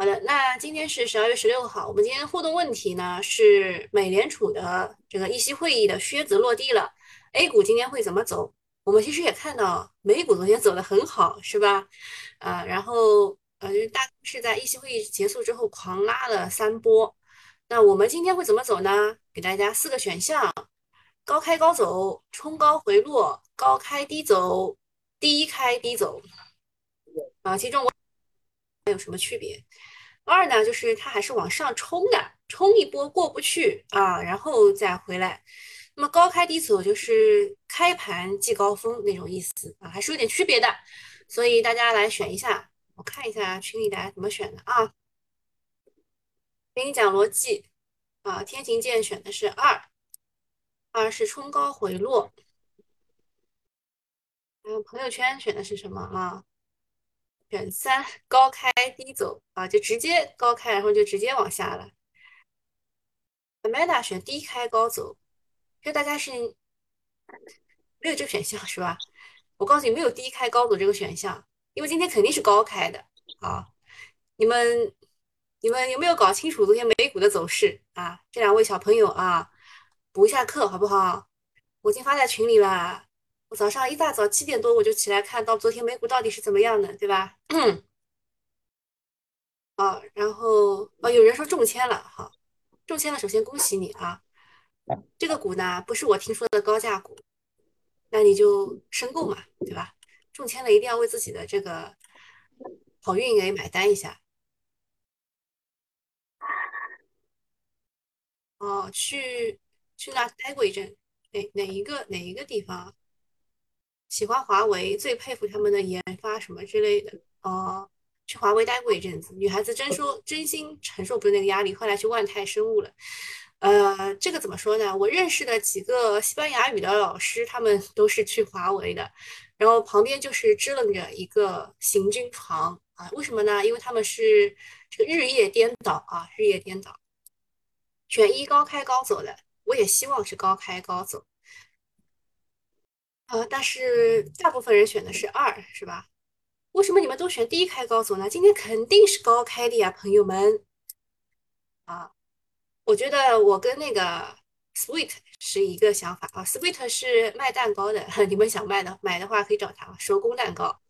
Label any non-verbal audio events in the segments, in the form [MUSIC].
好的，那今天是十二月十六号，我们今天互动问题呢是美联储的这个议息会议的靴子落地了，A 股今天会怎么走？我们其实也看到美股昨天走得很好，是吧？呃，然后呃，大是在议息会议结束之后狂拉了三波。那我们今天会怎么走呢？给大家四个选项：高开高走，冲高回落，高开低走，低开低走。啊，其中我有什么区别？二呢，就是它还是往上冲的，冲一波过不去啊，然后再回来。那么高开低走就是开盘即高峰那种意思啊，还是有点区别的。所以大家来选一下，我看一下群里大家怎么选的啊。给你讲逻辑啊，天行健选的是二，二是冲高回落。嗯，朋友圈选的是什么啊？选三，高开低走啊，就直接高开，然后就直接往下了。Amanda 选低开高走，就大家是没有这个选项是吧？我告诉你，没有低开高走这个选项，因为今天肯定是高开的啊。你们你们有没有搞清楚昨天美股的走势啊？这两位小朋友啊，补一下课好不好？我已经发在群里了。我早上一大早七点多我就起来看到昨天美股到底是怎么样的，对吧？[CLEARS THROAT] 啊，然后啊，有人说中签了，好，中签了，首先恭喜你啊！这个股呢不是我听说的高价股，那你就申购嘛，对吧？中签了一定要为自己的这个好运给买单一下。哦，去去那待过一阵，哪哪一个哪一个地方？喜欢华为，最佩服他们的研发什么之类的。哦，去华为待过一阵子，女孩子真说真心承受不住那个压力，后来去万泰生物了。呃，这个怎么说呢？我认识的几个西班牙语的老师，他们都是去华为的，然后旁边就是支棱着一个行军床啊。为什么呢？因为他们是这个日夜颠倒啊，日夜颠倒。选一高开高走的，我也希望是高开高走。呃，但是大部分人选的是二，是吧？为什么你们都选低开高走呢？今天肯定是高开的呀，朋友们。啊，我觉得我跟那个 Sweet 是一个想法啊。Sweet 是卖蛋糕的，[LAUGHS] 你们想卖的买的话可以找他，手工蛋糕。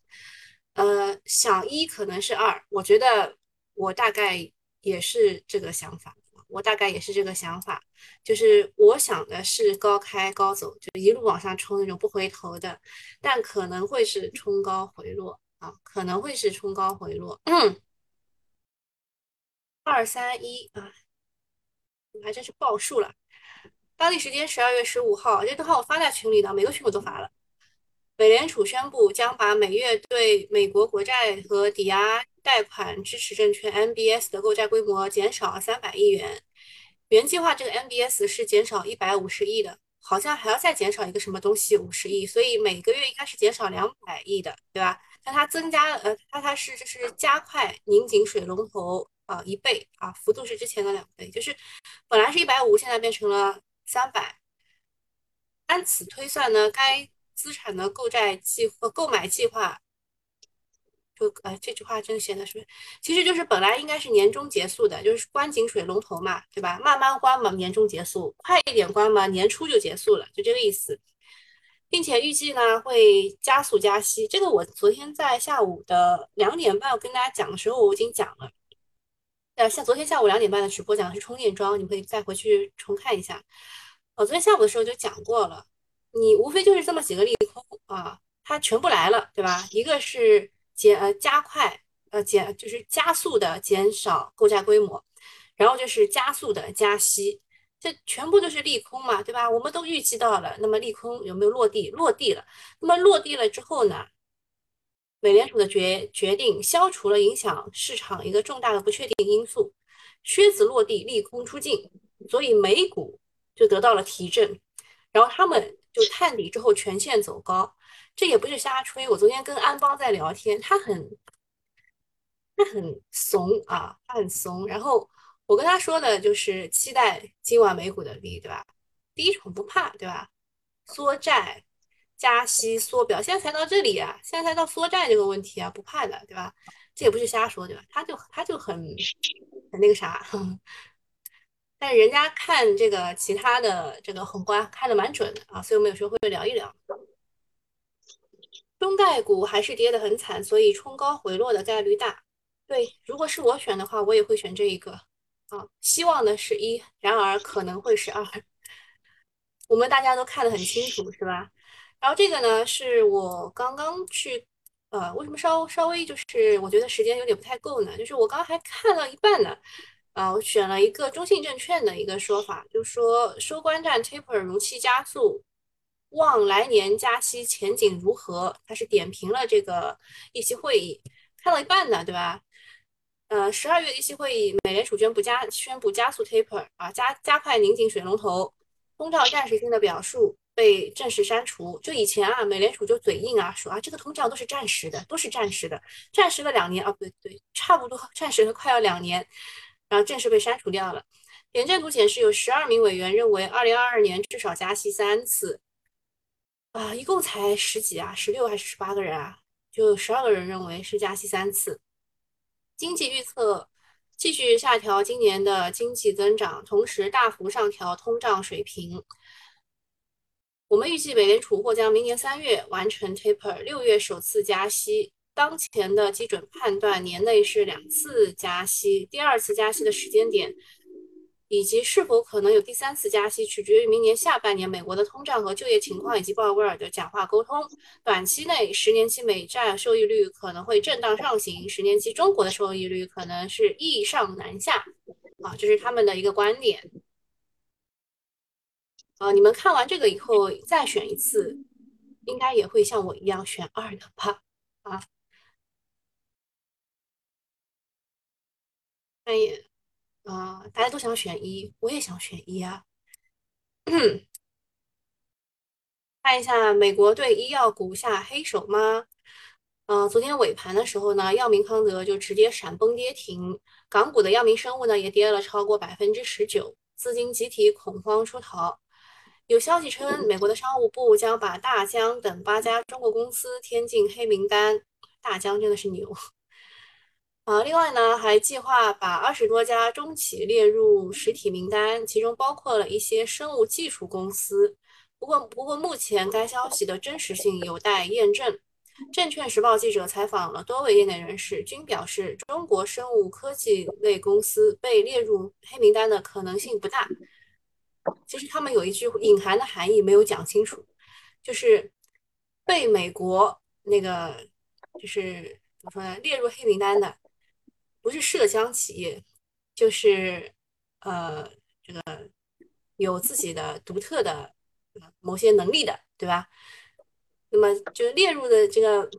呃，想一可能是二，我觉得我大概也是这个想法。我大概也是这个想法，就是我想的是高开高走，就一路往上冲那种不回头的，但可能会是冲高回落啊，可能会是冲高回落。二三一啊，你还真是报数了。当地时间十二月十五号，这段话我发在群里的，每个群我都发了。美联储宣布将把每月对美国国债和抵押贷款支持证券 （MBS） 的购债规模减少了三百亿元。原计划这个 MBS 是减少一百五十亿的，好像还要再减少一个什么东西五十亿，所以每个月应该是减少两百亿的，对吧？但它增加呃，它它是就是加快拧紧水龙头啊一倍啊，幅度是之前的两倍，就是本来是一百五，现在变成了三百。按此推算呢，该资产的购债计呃购买计划，就呃这句话真的写的是，其实就是本来应该是年终结束的，就是关紧水龙头嘛，对吧？慢慢关嘛，年终结束；快一点关嘛，年初就结束了，就这个意思。并且预计呢会加速加息，这个我昨天在下午的两点半我跟大家讲的时候我已经讲了。呃，像昨天下午两点半的直播讲的是充电桩，你可以再回去重看一下。我昨天下午的时候就讲过了。你无非就是这么几个利空啊，它全部来了，对吧？一个是减呃加快呃减就是加速的减少购债规模，然后就是加速的加息，这全部都是利空嘛，对吧？我们都预计到了，那么利空有没有落地？落地了。那么落地了之后呢？美联储的决决定消除了影响市场一个重大的不确定因素，靴子落地，利空出尽，所以美股就得到了提振，然后他们。就探底之后全线走高，这也不是瞎吹。我昨天跟安邦在聊天，他很他很怂啊，他很怂。然后我跟他说的就是期待今晚美股的利，对吧？第一场不怕，对吧？缩债、加息、缩表，现在才到这里啊，现在才到缩债这个问题啊，不怕的，对吧？这也不是瞎说，对吧？他就他就很很那个啥，[LAUGHS] 但是人家看这个其他的这个宏观看的蛮准的啊，所以我们有时候会聊一聊。中概股还是跌得很惨，所以冲高回落的概率大。对，如果是我选的话，我也会选这一个啊。希望的是一，然而可能会是二。[LAUGHS] 我们大家都看得很清楚，是吧？然后这个呢，是我刚刚去，呃，为什么稍稍微就是我觉得时间有点不太够呢？就是我刚还看了一半呢，啊，我选了一个中信证券的一个说法，就是说收官战 taper 如期加速。望来年加息前景如何？他是点评了这个议息会议，看了一半呢，对吧？呃，十二月议息会议，美联储宣布加宣布加速 taper 啊，加加快拧紧水龙头，通胀暂时性的表述被正式删除。就以前啊，美联储就嘴硬啊，说啊这个通胀都是暂时的，都是暂时的，暂时了两年啊，不对对，差不多暂时了快要两年，然后正式被删除掉了。点阵图显示，有十二名委员认为，二零二二年至少加息三次。啊，一共才十几啊，十六还是十八个人啊？就十二个人认为是加息三次。经济预测继续下调今年的经济增长，同时大幅上调通胀水平。我们预计美联储或将明年三月完成 taper，六月首次加息。当前的基准判断年内是两次加息，第二次加息的时间点。以及是否可能有第三次加息，取决于明年下半年美国的通胀和就业情况，以及鲍威尔的讲话沟通。短期内，十年期美债收益率可能会震荡上行，十年期中国的收益率可能是易上难下。啊，这是他们的一个观点。啊，你们看完这个以后再选一次，应该也会像我一样选二的吧？啊，看一啊，大家都想选一，我也想选一啊。看一下美国对医药股下黑手吗？嗯，昨天尾盘的时候呢，药明康德就直接闪崩跌停，港股的药明生物呢也跌了超过百分之十九，资金集体恐慌出逃。有消息称，美国的商务部将把大疆等八家中国公司添进黑名单，大疆真的是牛。啊，另外呢，还计划把二十多家中企列入实体名单，其中包括了一些生物技术公司。不过，不过目前该消息的真实性有待验证。证券时报记者采访了多位业内人士，均表示中国生物科技类公司被列入黑名单的可能性不大。其实他们有一句隐含的含义没有讲清楚，就是被美国那个就是怎么说呢，列入黑名单的。不是涉疆企业，就是呃，这个有自己的独特的某些能力的，对吧？那么就列入的这个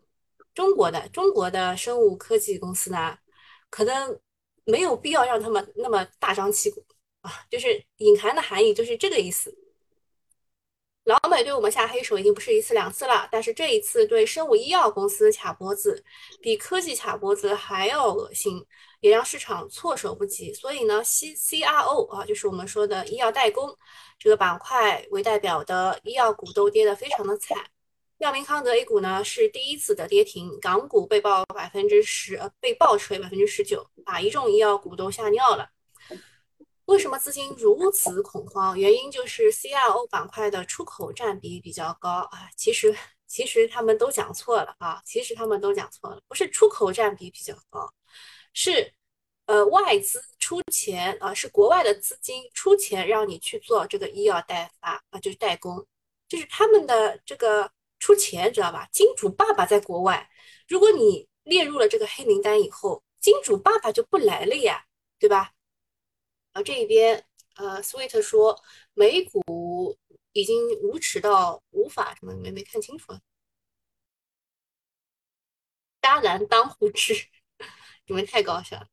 中国的中国的生物科技公司呢，可能没有必要让他们那么大张旗鼓啊，就是隐含的含义就是这个意思。老美对我们下黑手已经不是一次两次了，但是这一次对生物医药公司卡脖子，比科技卡脖子还要恶心，也让市场措手不及。所以呢，C C R O 啊，就是我们说的医药代工这个板块为代表的医药股都跌得非常的惨。药明康德 A 股呢是第一次的跌停，港股被爆百分之十，呃，被爆锤百分之十九，把一众医药股都吓尿了。为什么资金如此恐慌？原因就是 CRO 板块的出口占比比较高啊。其实，其实他们都讲错了啊。其实他们都讲错了，不是出口占比比较高，是呃外资出钱啊，是国外的资金出钱让你去做这个医药代发啊，就是代工，就是他们的这个出钱，知道吧？金主爸爸在国外，如果你列入了这个黑名单以后，金主爸爸就不来了呀，对吧？啊，这一边呃，Sweet 说美股已经无耻到无法什么没没看清楚啊，渣男当户知，你 [LAUGHS] 们太搞笑了。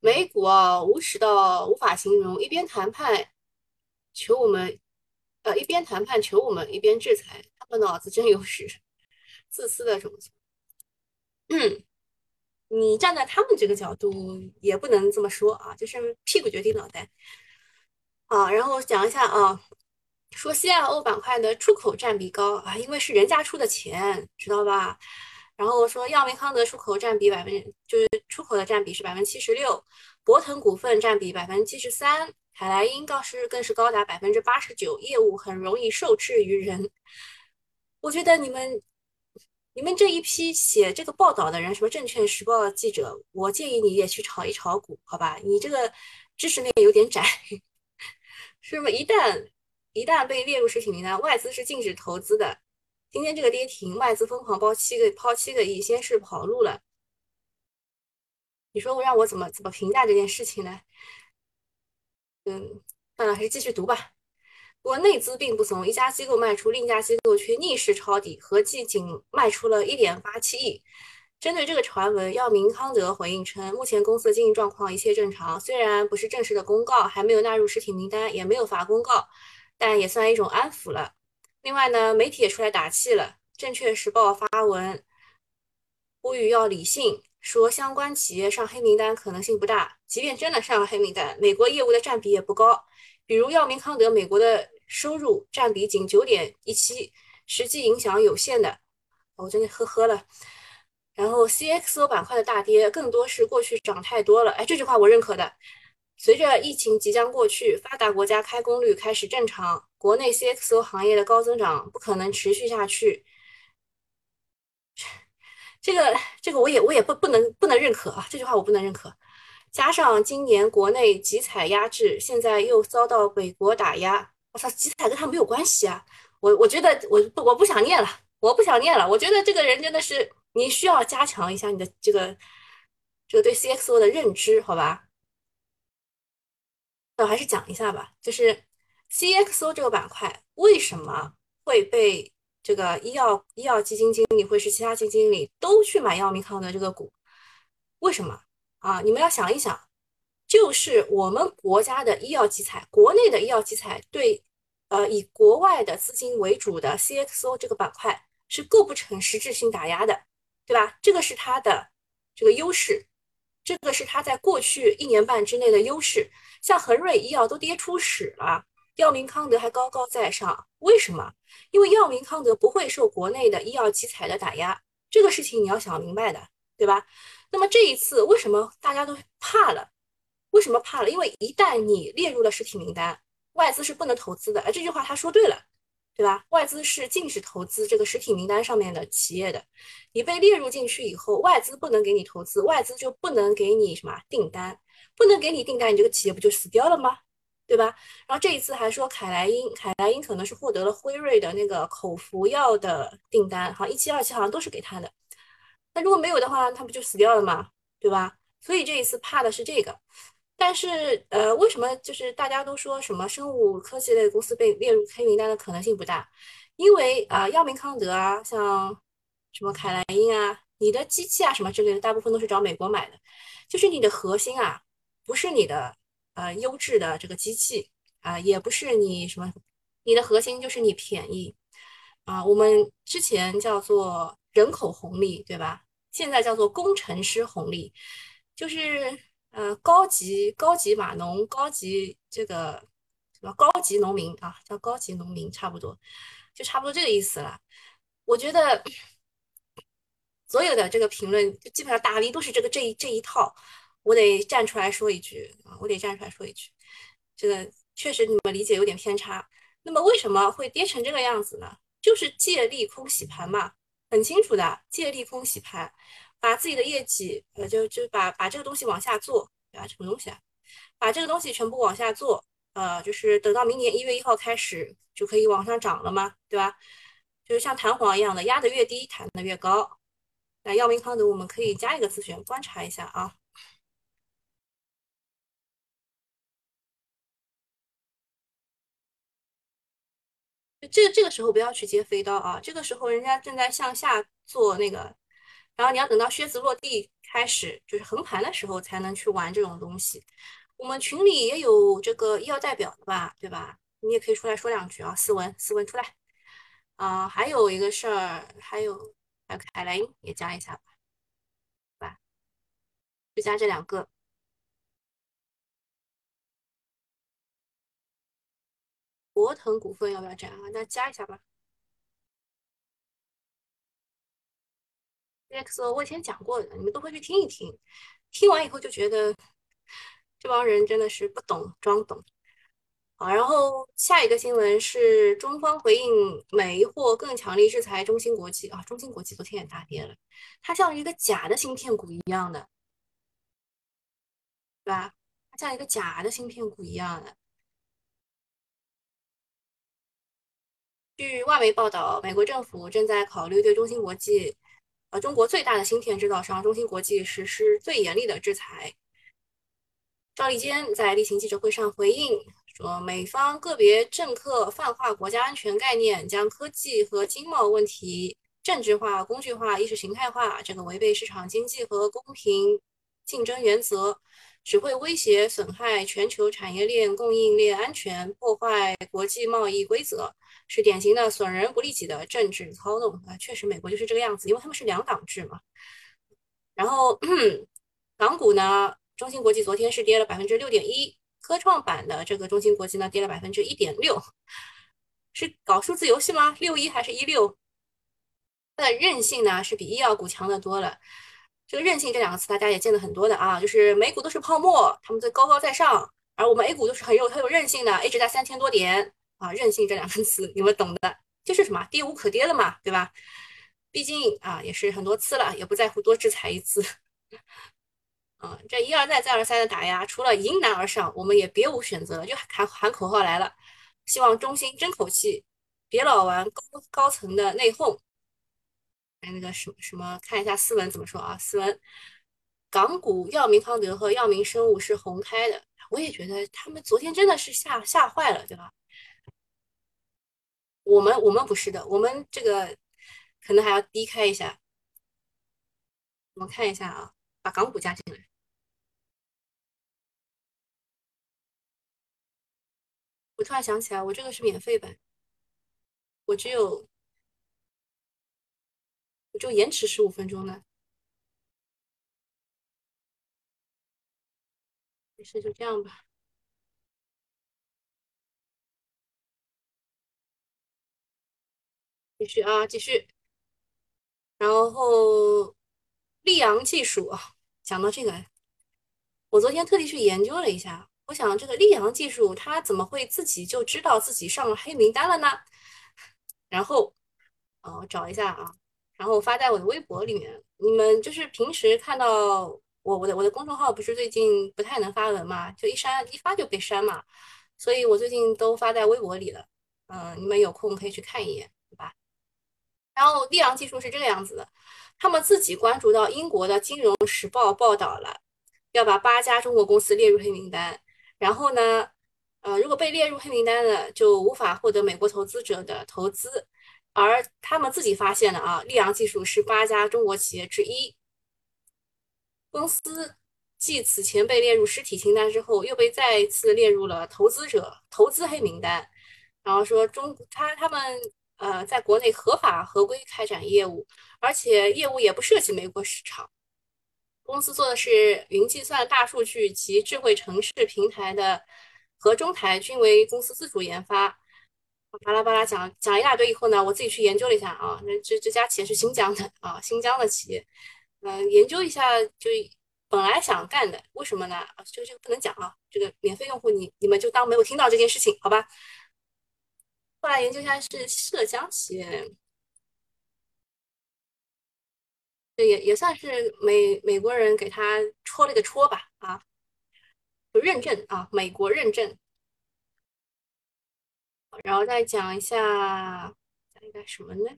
美股啊，无耻到无法形容，一边谈判求我们，呃，一边谈判求我们，一边制裁，他们脑子真有屎，自私的种族。嗯。你站在他们这个角度也不能这么说啊，就是屁股决定脑袋啊。然后讲一下啊，说 CIO 板块的出口占比高啊，因为是人家出的钱，知道吧？然后说药明康德出口占比百分就是出口的占比是百分之七十六，博腾股份占比百分之七十三，海莱因倒是更是高达百分之八十九，业务很容易受制于人。我觉得你们你们这一批写这个报道的人，什么证券时报的记者，我建议你也去炒一炒股，好吧？你这个知识面有点窄，[LAUGHS] 是吗？一旦一旦被列入实体名单，外资是禁止投资的。今天这个跌停，外资疯狂抛七个抛七个亿，先是跑路了。你说我让我怎么怎么评价这件事情呢？嗯，算了，还是继续读吧。不过内资并不怂，一家机构卖出，另一家机构却逆势抄底，合计仅卖出了一点八七亿。针对这个传闻，药明康德回应称，目前公司的经营状况一切正常，虽然不是正式的公告，还没有纳入实体名单，也没有发公告，但也算一种安抚了。另外呢，媒体也出来打气了，《证券时报》发文呼吁要理性，说相关企业上黑名单可能性不大，即便真的上了黑名单，美国业务的占比也不高。比如药明康德，美国的收入占比仅九点一七，实际影响有限的。我真的呵呵了。然后 CXO 板块的大跌，更多是过去涨太多了。哎，这句话我认可的。随着疫情即将过去，发达国家开工率开始正常，国内 CXO 行业的高增长不可能持续下去。[LAUGHS] 这个这个我也我也不不能不能认可啊，这句话我不能认可。加上今年国内集采压制，现在又遭到美国打压，我操，集采跟他没有关系啊！我我觉得我我不想念了，我不想念了。我觉得这个人真的是你需要加强一下你的这个这个对 CXO 的认知，好吧？那我还是讲一下吧，就是 CXO 这个板块为什么会被这个医药医药基金经理或者是其他基金经理都去买药明康德这个股？为什么？啊，你们要想一想，就是我们国家的医药集采，国内的医药集采对，呃，以国外的资金为主的 CXO 这个板块是构不成实质性打压的，对吧？这个是它的这个优势，这个是它在过去一年半之内的优势。像恒瑞医药都跌出屎了，药明康德还高高在上，为什么？因为药明康德不会受国内的医药集采的打压，这个事情你要想明白的，对吧？那么这一次为什么大家都怕了？为什么怕了？因为一旦你列入了实体名单，外资是不能投资的。而这句话他说对了，对吧？外资是禁止投资这个实体名单上面的企业的。你被列入进去以后，外资不能给你投资，外资就不能给你什么订单，不能给你订单，你这个企业不就死掉了吗？对吧？然后这一次还说凯莱因，凯莱因可能是获得了辉瑞的那个口服药的订单，好像一期二期好像都是给他的。如果没有的话，他不就死掉了吗？对吧？所以这一次怕的是这个。但是，呃，为什么就是大家都说什么生物科技类公司被列入黑名单的可能性不大？因为啊，药明康德啊，像什么凯莱因啊，你的机器啊什么之类的，大部分都是找美国买的。就是你的核心啊，不是你的呃优质的这个机器啊，也不是你什么，你的核心就是你便宜啊。我们之前叫做。人口红利，对吧？现在叫做工程师红利，就是呃高级高级码农、高级这个什么高级农民啊，叫高级农民，差不多就差不多这个意思了。我觉得所有的这个评论，就基本上大 V 都是这个这一这一套。我得站出来说一句啊，我得站出来说一句，这个确实你们理解有点偏差。那么为什么会跌成这个样子呢？就是借利空洗盘嘛。很清楚的，借利空洗盘，把自己的业绩，呃，就就把把这个东西往下做，对吧？什么东西啊？把这个东西全部往下做，呃，就是等到明年一月一号开始就可以往上涨了嘛，对吧？就是像弹簧一样的，压得越低，弹得越高。那药明康德我们可以加一个自选，观察一下啊。这个这个时候不要去接飞刀啊！这个时候人家正在向下做那个，然后你要等到靴子落地开始，就是横盘的时候才能去玩这种东西。我们群里也有这个医药代表的吧，对吧？你也可以出来说两句啊，思文思文出来啊！还有一个事儿，还有还有凯莱因也加一下吧，吧，就加这两个。博腾股份要不要加啊？那加一下吧。exo 我以前讲过的，你们都会去听一听，听完以后就觉得这帮人真的是不懂装懂。好，然后下一个新闻是中方回应美或更强力制裁中芯国际啊，中芯国际昨天也大跌了，它像一个假的芯片股一样的，对吧？它像一个假的芯片股一样的。据外媒报道，美国政府正在考虑对中芯国际，呃，中国最大的芯片制造商中芯国际实施最严厉的制裁。赵立坚在例行记者会上回应说，美方个别政客泛化国家安全概念，将科技和经贸问题政治化、工具化、意识形态化，这个违背市场经济和公平竞争原则，只会威胁、损害全球产业链、供应链安全，破坏国际贸易规则，是典型的损人不利己的政治操弄啊！确实，美国就是这个样子，因为他们是两党制嘛。然后港股呢？中芯国际昨天是跌了百分之六点一，科创板的这个中芯国际呢跌了百分之一点六，是搞数字游戏吗？六一还是一六？它的韧性呢是比医药股强的多了。这个韧性这两个词大家也见得很多的啊，就是美股都是泡沫，他们在高高在上，而我们 A 股都是很有很有韧性的，一直在三千多点啊。韧性这两个词你们懂的，就是什么跌无可跌了嘛，对吧？毕竟啊也是很多次了，也不在乎多制裁一次。啊，[LAUGHS] 这一而再再而三的打压，除了迎难而上，我们也别无选择了，就喊喊口号来了。希望中心争口气，别老玩高高层的内讧。哎，那个什么什么，看一下斯文怎么说啊？斯文，港股药明康德和药明生物是红开的，我也觉得他们昨天真的是吓吓坏了，对吧？我们我们不是的，我们这个可能还要低开一下。我们看一下啊，把港股加进来。我突然想起来，我这个是免费版，我只有我就延迟十五分钟呢。没事，就这样吧。继续啊，继续。然后溧阳技术啊，讲到这个，我昨天特地去研究了一下。我想，这个溧阳技术，它怎么会自己就知道自己上了黑名单了呢？然后，呃，找一下啊，然后发在我的微博里面。你们就是平时看到我我的我的公众号不是最近不太能发文嘛，就一删一发就被删嘛，所以我最近都发在微博里了。嗯，你们有空可以去看一眼，然后利昂技术是这个样子的，他们自己关注到英国的《金融时报》报道了，要把八家中国公司列入黑名单。然后呢，呃，如果被列入黑名单的，就无法获得美国投资者的投资。而他们自己发现的啊，利昂技术是八家中国企业之一。公司继此前被列入实体清单之后，又被再一次列入了投资者投资黑名单。然后说中他他们呃，在国内合法合规开展业务，而且业务也不涉及美国市场。公司做的是云计算、大数据及智慧城市平台的，和中台均为公司自主研发。巴拉巴拉讲讲一大堆以后呢，我自己去研究了一下啊，那这这家企业是新疆的啊，新疆的企业。嗯，研究一下就本来想干的，为什么呢？啊，这个这个不能讲啊，这个免费用户你你们就当没有听到这件事情，好吧？后来研究一下是浙江企业。这也也算是美美国人给他戳了个戳吧，啊，就认证啊，美国认证。然后再讲一下，讲一个什么呢？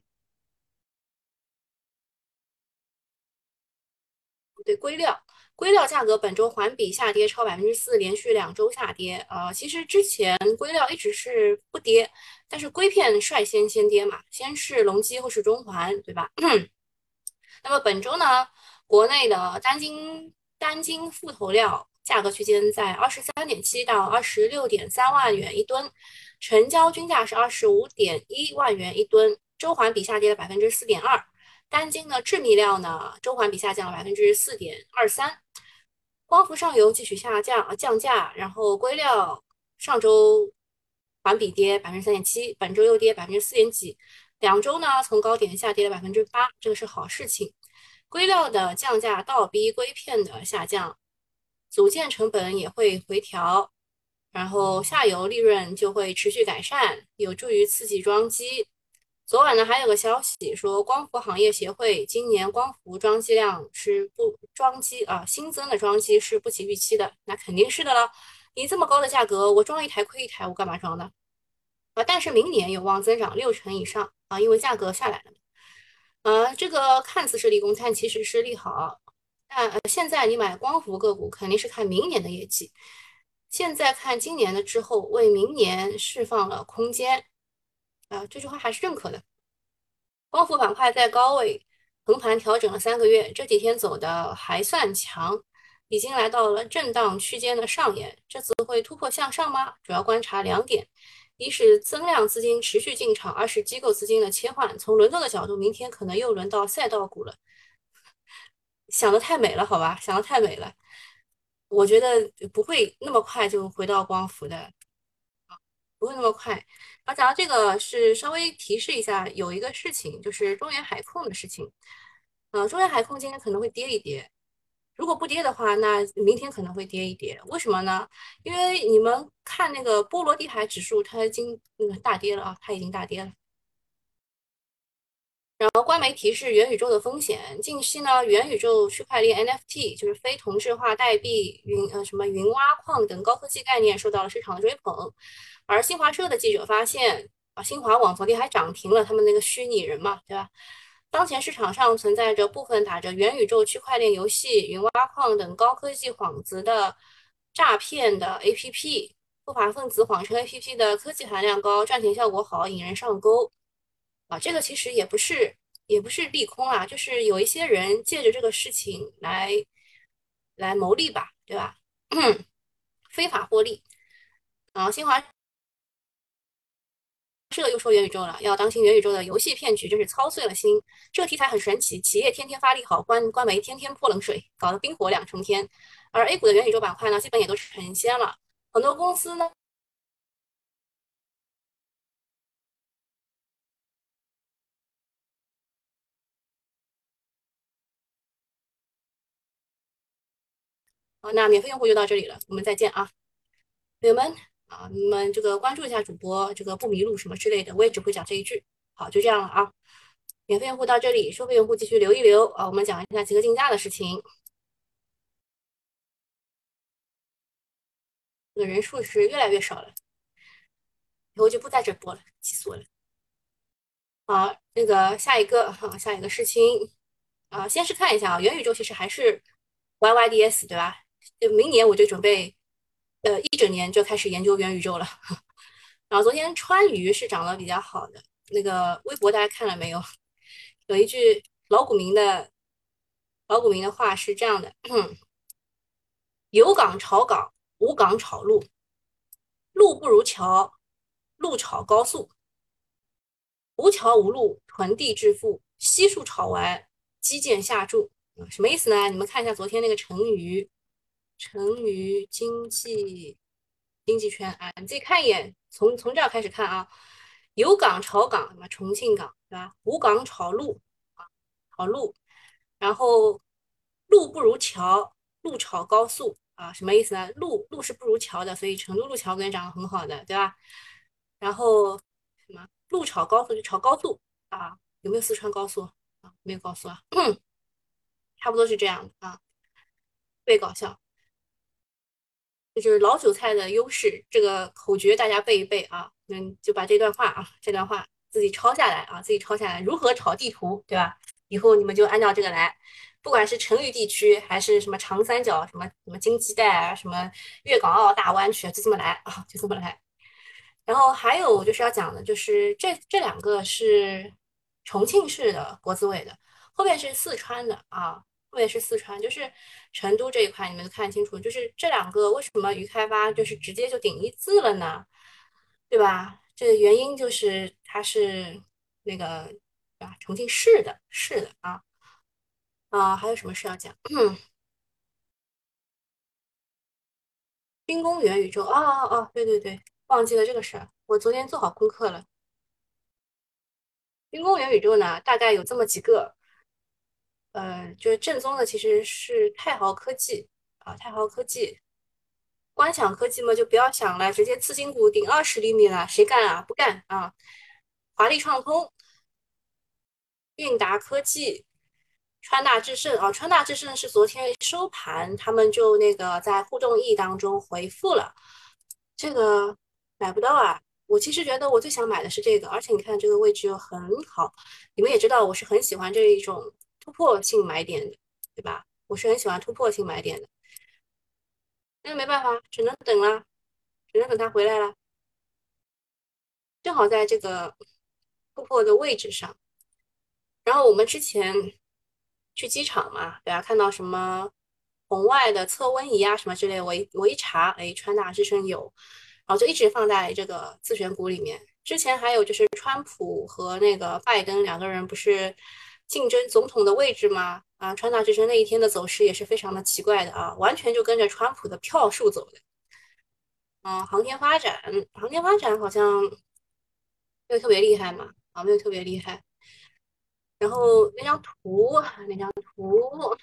对，硅料，硅料价格本周环比下跌超百分之四，连续两周下跌。呃，其实之前硅料一直是不跌，但是硅片率先先跌嘛，先是隆基，后是中环，对吧？[COUGHS] 那么本周呢，国内的单晶单晶覆投料价格区间在二十三点七到二十六点三万元一吨，成交均价是二十五点一万元一吨，周环比下跌了百分之四点二。单晶的致密料呢，周环比下降了百分之四点二三。光伏上游继续下降啊降价，然后硅料上周环比跌百分之三点七，本周又跌百分之四点几。两周呢，从高点下跌了百分之八，这个是好事情。硅料的降价倒逼硅片的下降，组件成本也会回调，然后下游利润就会持续改善，有助于刺激装机。昨晚呢，还有个消息说，光伏行业协会今年光伏装机量是不装机啊，新增的装机是不及预期的，那肯定是的了。你这么高的价格，我装一台亏一台，我干嘛装呢？啊，但是明年有望增长六成以上啊，因为价格下来了。呃，这个看似是利空，但其实是利好。但呃，现在你买光伏个股肯定是看明年的业绩，现在看今年的之后，为明年释放了空间。啊，这句话还是认可的。光伏板块在高位横盘调整了三个月，这几天走的还算强，已经来到了震荡区间的上沿。这次会突破向上吗？主要观察两点：一是增量资金持续进场，二是机构资金的切换。从轮动的角度，明天可能又轮到赛道股了。想的太美了，好吧，想的太美了。我觉得不会那么快就回到光伏的。不会那么快。我讲到这个，是稍微提示一下，有一个事情就是中原海控的事情。呃，中原海控今天可能会跌一跌，如果不跌的话，那明天可能会跌一跌。为什么呢？因为你们看那个波罗的海指数，它已经那个大跌了啊，它已经大跌了。然后官媒提示元宇宙的风险，近期呢，元宇宙、区块链、NFT 就是非同质化代币、云呃什么云挖矿等高科技概念受到了市场的追捧。而新华社的记者发现，啊，新华网昨天还涨停了，他们那个虚拟人嘛，对吧？当前市场上存在着部分打着元宇宙、区块链游戏、云挖矿等高科技幌子的诈骗的 APP，不法分子谎称 APP 的科技含量高、赚钱效果好，引人上钩。啊，这个其实也不是，也不是利空啊，就是有一些人借着这个事情来来牟利吧，对吧？[CLEARS THROAT] 非法获利。啊，新华社又说元宇宙了，要当心元宇宙的游戏骗局，真是操碎了心。这个题材很神奇，企业天天发利好，官官媒天天泼冷水，搞得冰火两重天。而 A 股的元宇宙板块呢，基本也都成仙了，很多公司呢。好，那免费用户就到这里了，我们再见啊，朋友们啊，你们这个关注一下主播，这个不迷路什么之类的，我也只会讲这一句。好，就这样了啊，免费用户到这里，收费用户继续留一留啊，我们讲一下集合竞价的事情。这个人数是越来越少了，以后就不在这播了，气死我了。好，那个下一个哈，下一个事情啊，先是看一下啊，元宇宙其实还是 YYDS 对吧？就明年我就准备，呃，一整年就开始研究元宇宙了。[LAUGHS] 然后昨天川渝是涨得比较好的，那个微博大家看了没有？有一句老股民的老股民的话是这样的：有港炒港，无港炒路，路不如桥，路炒高速，无桥无路，囤地致富，悉数炒完，基建下注。什么意思呢？你们看一下昨天那个成语。成渝经济经济圈啊，你自己看一眼，从从这儿开始看啊。有港炒港，什么重庆港，对吧？无港炒陆啊，炒陆。然后路不如桥，路炒高速啊，什么意思呢？路路是不如桥的，所以成都路桥跟涨得很好的，对吧？然后什么路炒高速就炒高速啊？有没有四川高速啊？没有高速啊？嗯 [COUGHS] 差不多是这样的啊，特别搞笑。这就是老韭菜的优势，这个口诀大家背一背啊，嗯，就把这段话啊，这段话自己抄下来啊，自己抄下来，如何炒地图，对吧？以后你们就按照这个来，不管是成渝地区还是什么长三角，什么什么经济带啊，什么粤港澳大湾区，就这么来啊，就这么来。然后还有就是要讲的，就是这这两个是重庆市的国资委的，后面是四川的啊。特别是四川，就是成都这一块，你们看清楚，就是这两个为什么渝开发就是直接就顶一字了呢？对吧？这个原因就是它是那个啊，重庆市的市的啊啊，还有什么事要讲？军工元宇宙啊啊啊！对对对，忘记了这个事儿，我昨天做好功课了。军工元宇宙呢，大概有这么几个。呃，就是正宗的其实是泰豪科技啊，泰豪科技。观想科技嘛，就不要想了，直接次新股顶二十厘米了，谁干啊？不干啊！华丽创通、韵达科技、川大智胜啊，川大智胜是昨天收盘，他们就那个在互动易当中回复了，这个买不到啊。我其实觉得我最想买的是这个，而且你看这个位置又很好，你们也知道我是很喜欢这一种突破性买点的，对吧？我是很喜欢突破性买点的。那没办法，只能等了，只能等他回来了。正好在这个突破的位置上。然后我们之前去机场嘛，对吧？看到什么红外的测温仪啊，什么之类，我一我一查，哎，川大之声有，然后就一直放在这个自选股里面。之前还有就是川普和那个拜登两个人不是竞争总统的位置吗？啊，川大之争那一天的走势也是非常的奇怪的啊，完全就跟着川普的票数走的。嗯，航天发展，航天发展好像没有特别厉害嘛，啊，没有特别厉害。然后那张图，那张图，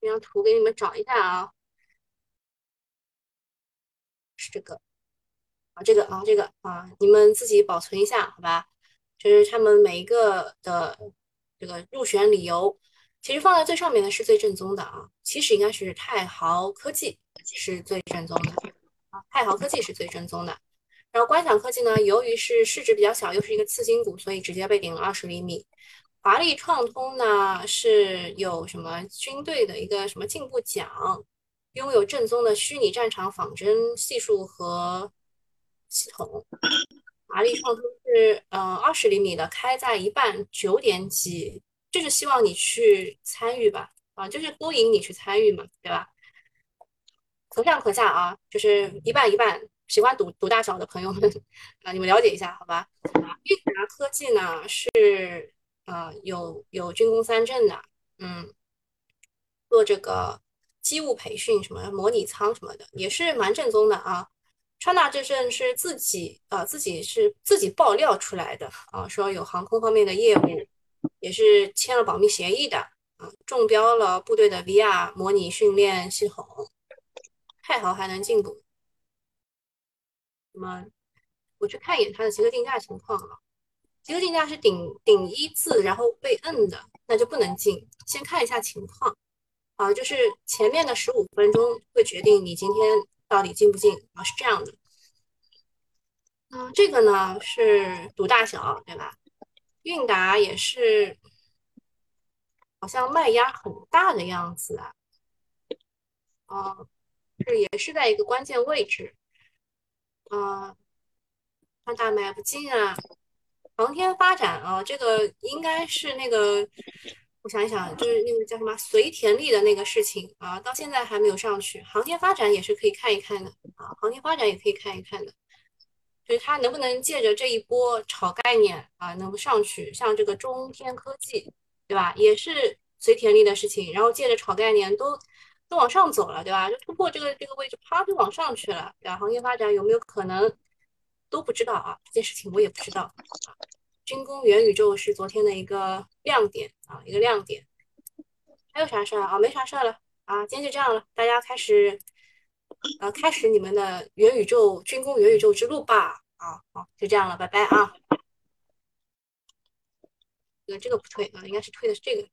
那张图给你们找一下啊，是这个啊，这个啊，这个啊，你们自己保存一下，好吧？这是他们每一个的这个入选理由。其实放在最上面的是最正宗的啊，其实应该是泰豪科技是最正宗的啊，泰豪科技是最正宗的。然后观想科技呢，由于是市值比较小，又是一个次新股，所以直接被顶了二十厘米。华丽创通呢是有什么军队的一个什么进步奖，拥有正宗的虚拟战场仿真系数和系统。华丽创通是嗯二十厘米的，开在一半九点几。就是希望你去参与吧，啊，就是勾引你去参与嘛，对吧？可上可下啊，就是一半一半。喜欢赌赌大小的朋友们啊，你们了解一下好吧？韵达科技呢是啊有有军工三证的，嗯，做这个机务培训什么模拟舱什么的，也是蛮正宗的啊。川大智胜是自己啊自己是自己爆料出来的啊，说有航空方面的业务。也是签了保密协议的啊，中标了部队的 VR 模拟训练系统，太好还能进步。那么我去看一眼它的集合竞价情况啊，集合竞价是顶顶一字，然后被摁的，那就不能进。先看一下情况啊，就是前面的十五分钟会决定你今天到底进不进啊，是这样的。嗯，这个呢是赌大小，对吧？韵达也是，好像卖压很大的样子啊，啊，是也是在一个关键位置，啊，看大买不进啊，航天发展啊，这个应该是那个，我想一想，就是那个叫什么随田力的那个事情啊，到现在还没有上去，航天发展也是可以看一看的啊，航天发展也可以看一看的。就是它能不能借着这一波炒概念啊，能不上去？像这个中天科技，对吧？也是随田力的事情，然后借着炒概念都都往上走了，对吧？就突破这个这个位置，啪就往上去了，对吧？行业发展有没有可能都不知道啊？这件事情我也不知道啊。军工元宇宙是昨天的一个亮点啊，一个亮点。还有啥事儿啊？没啥事儿了啊，今天就这样了，大家开始。呃，开始你们的元宇宙军工元宇宙之路吧！啊，好，就这样了，拜拜啊。呃，这个不退啊，应该是退的是这个。